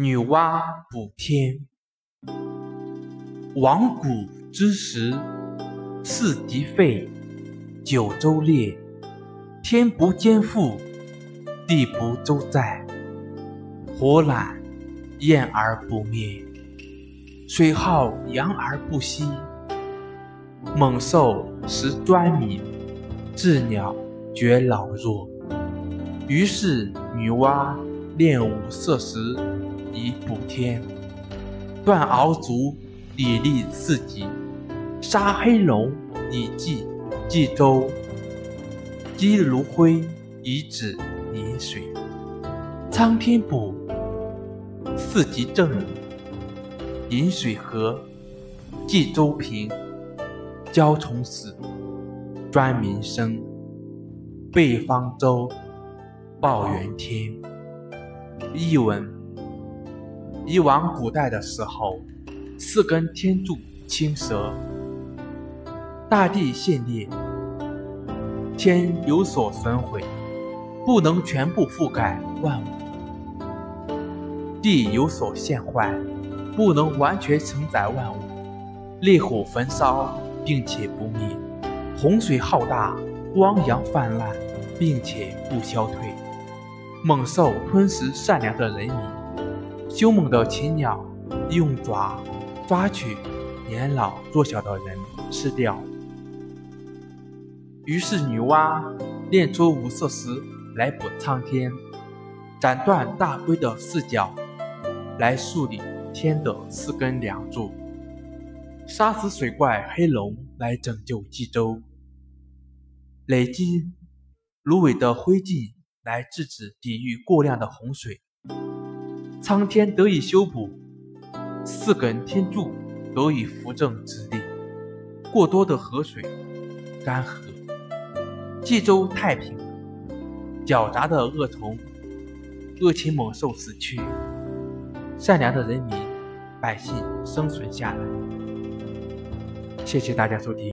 女娲补天。亡古之时，四极废，九州裂，天不兼覆，地不周载，火揽焰而不灭，水浩洋而不息。猛兽食专民，鸷鸟绝老弱。于是女娲炼五色石。以补天，断鳌足以立四极，杀黑龙以济冀州，击炉灰以止临水。苍天补，四极正，饮水和，冀州平，蛟虫死，专民生，北方舟，报元天。译文。以往古代的时候，四根天柱青蛇，大地陷裂，天有所损毁，不能全部覆盖万物；地有所陷坏，不能完全承载万物。烈火焚烧，并且不灭；洪水浩大，汪洋泛滥，并且不消退；猛兽吞食善良的人民。凶猛的禽鸟用爪抓取年老弱小的人吃掉。于是女娲炼出五色石来补苍天，斩断大龟的四角来树立天的四根梁柱，杀死水怪黑龙来拯救冀州，累积芦苇的灰烬来制止抵御过量的洪水。苍天得以修补，四根天柱得以扶正直立，过多的河水干涸，冀州太平，狡诈的恶虫、恶禽猛兽死去，善良的人民百姓生存下来。谢谢大家收听。